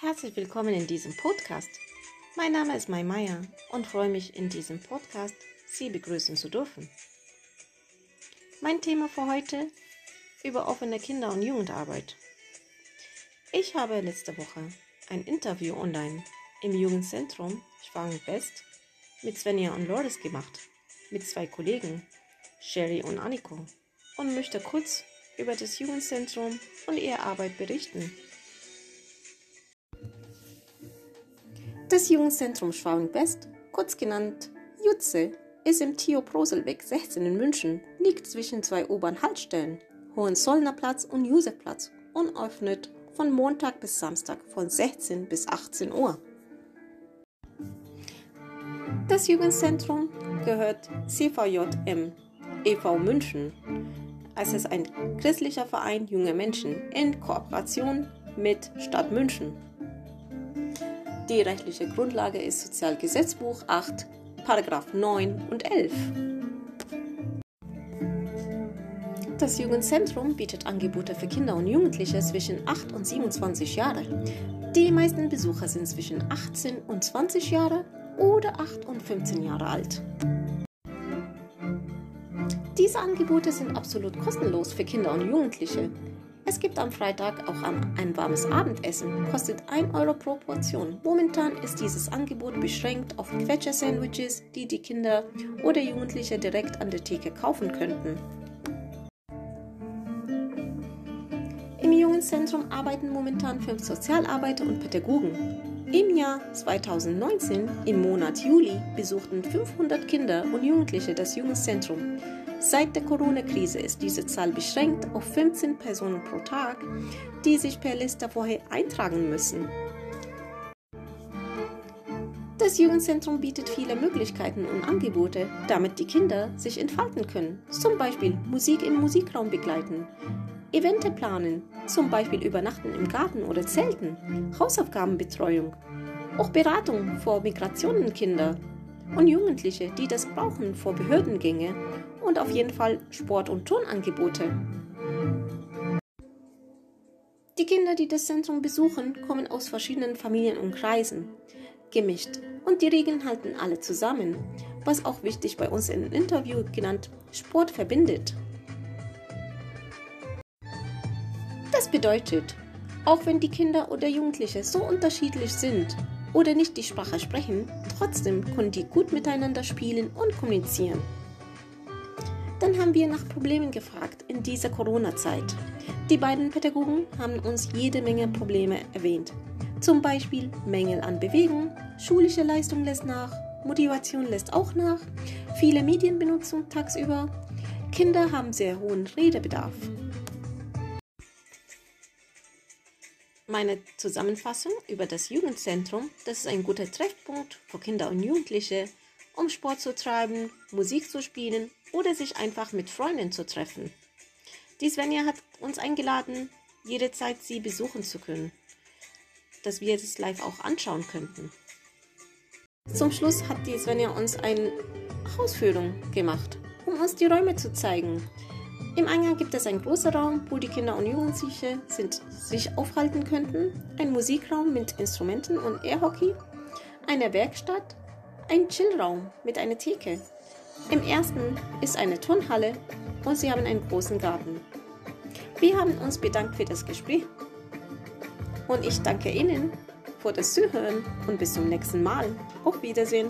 Herzlich willkommen in diesem Podcast. Mein Name ist Mai Meier und freue mich in diesem Podcast Sie begrüßen zu dürfen. Mein Thema für heute über offene Kinder- und Jugendarbeit. Ich habe letzte Woche ein Interview online im Jugendzentrum Schwang West mit Svenja und Loris gemacht, mit zwei Kollegen, Sherry und Anniko, und möchte kurz über das Jugendzentrum und ihre Arbeit berichten. Das Jugendzentrum Schwabing-West, kurz genannt Jutze, ist im Theo Proselweg 16 in München, liegt zwischen zwei U-Bahn-Haltestellen, Hohenzollner Platz und Josefplatz und öffnet von Montag bis Samstag von 16 bis 18 Uhr. Das Jugendzentrum gehört CVJM e.V. München. Es ist ein christlicher Verein junger Menschen in Kooperation mit Stadt München. Die rechtliche Grundlage ist Sozialgesetzbuch 8, Paragraph 9 und 11. Das Jugendzentrum bietet Angebote für Kinder und Jugendliche zwischen 8 und 27 Jahre. Die meisten Besucher sind zwischen 18 und 20 Jahre oder 8 und 15 Jahre alt. Diese Angebote sind absolut kostenlos für Kinder und Jugendliche. Es gibt am Freitag auch ein warmes Abendessen, kostet 1 Euro pro Portion. Momentan ist dieses Angebot beschränkt auf Quetscher-Sandwiches, die die Kinder oder Jugendliche direkt an der Theke kaufen könnten. Im Jugendzentrum arbeiten momentan fünf Sozialarbeiter und Pädagogen. Im Jahr 2019, im Monat Juli, besuchten 500 Kinder und Jugendliche das Jugendzentrum. Seit der Corona-Krise ist diese Zahl beschränkt auf 15 Personen pro Tag, die sich per Liste vorher eintragen müssen. Das Jugendzentrum bietet viele Möglichkeiten und Angebote, damit die Kinder sich entfalten können. Zum Beispiel Musik im Musikraum begleiten, Evente planen, zum Beispiel Übernachten im Garten oder Zelten, Hausaufgabenbetreuung, auch Beratung vor Migrationenkinder und Jugendliche, die das brauchen vor Behördengänge und auf jeden Fall Sport- und Turnangebote. Die Kinder, die das Zentrum besuchen, kommen aus verschiedenen Familien und Kreisen, gemischt und die Regeln halten alle zusammen, was auch wichtig bei uns im Interview genannt Sport verbindet. Das bedeutet, auch wenn die Kinder oder Jugendliche so unterschiedlich sind oder nicht die Sprache sprechen, trotzdem können die gut miteinander spielen und kommunizieren. Dann haben wir nach Problemen gefragt in dieser Corona-Zeit. Die beiden Pädagogen haben uns jede Menge Probleme erwähnt. Zum Beispiel Mängel an Bewegung, schulische Leistung lässt nach, Motivation lässt auch nach, viele Medienbenutzung tagsüber, Kinder haben sehr hohen Redebedarf. Meine Zusammenfassung über das Jugendzentrum, das ist ein guter Treffpunkt für Kinder und Jugendliche, um Sport zu treiben, Musik zu spielen oder sich einfach mit Freunden zu treffen. Die Svenja hat uns eingeladen, jederzeit sie besuchen zu können, dass wir es live auch anschauen könnten. Zum Schluss hat die Svenja uns eine Hausführung gemacht, um uns die Räume zu zeigen. Im Eingang gibt es einen großen Raum, wo die Kinder und Jugendliche sind, sich aufhalten könnten, ein Musikraum mit Instrumenten und Airhockey, eine Werkstatt, ein Chillraum mit einer Theke. Im ersten ist eine Turnhalle und sie haben einen großen Garten. Wir haben uns bedankt für das Gespräch und ich danke Ihnen für das Zuhören und bis zum nächsten Mal. Auf Wiedersehen.